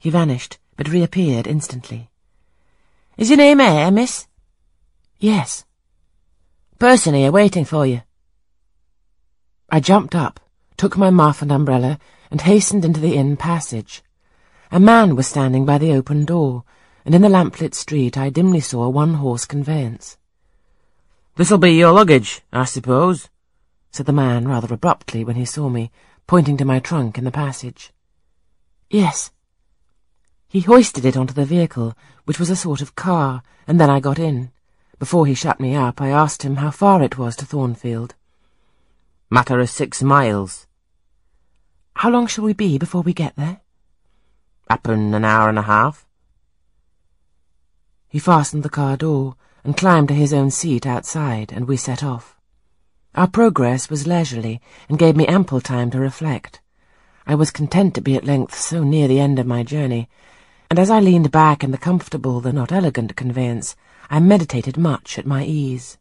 He vanished, but reappeared instantly. Is your name Eyre, miss? Yes. Person here waiting for you. I jumped up, took my muff and umbrella, and hastened into the inn passage. A man was standing by the open door, and in the lamplit street I dimly saw a one-horse conveyance. This'll be your luggage, I suppose, said the man rather abruptly when he saw me, pointing to my trunk in the passage. Yes. He hoisted it onto the vehicle, which was a sort of car, and then I got in. Before he shut me up, I asked him how far it was to Thornfield. Matter of six miles. How long shall we be before we get there? Happen an hour and a half. He fastened the car door and climbed to his own seat outside, and we set off. Our progress was leisurely and gave me ample time to reflect. I was content to be at length so near the end of my journey, and as I leaned back in the comfortable though not elegant conveyance, I meditated much at my ease.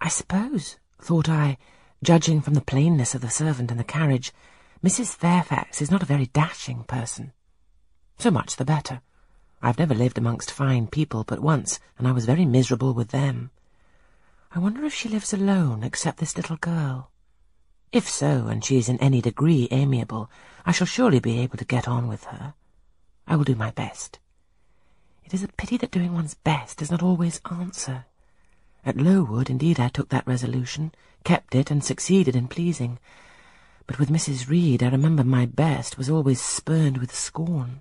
I suppose, thought I, judging from the plainness of the servant and the carriage, Mrs. Fairfax is not a very dashing person. So much the better. I've never lived amongst fine people but once, and I was very miserable with them. I wonder if she lives alone, except this little girl. If so, and she is in any degree amiable, I shall surely be able to get on with her. I will do my best. It is a pity that doing one's best does not always answer. At Lowood, indeed, I took that resolution, kept it, and succeeded in pleasing. But with Mrs. Reed, I remember my best was always spurned with scorn.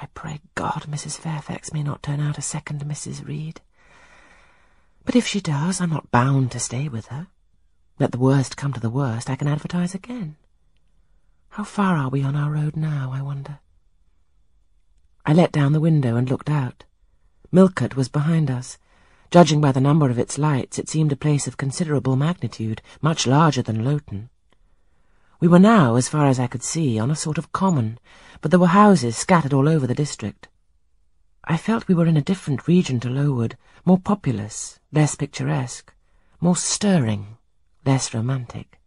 I pray God Mrs. Fairfax may not turn out a second Mrs. Reed. But if she does, I'm not bound to stay with her. Let the worst come to the worst, I can advertise again. How far are we on our road now, I wonder? I let down the window and looked out. Millcote was behind us. Judging by the number of its lights, it seemed a place of considerable magnitude, much larger than Lowton. We were now, as far as I could see, on a sort of common, but there were houses scattered all over the district. I felt we were in a different region to Lowood, more populous, less picturesque, more stirring, less romantic.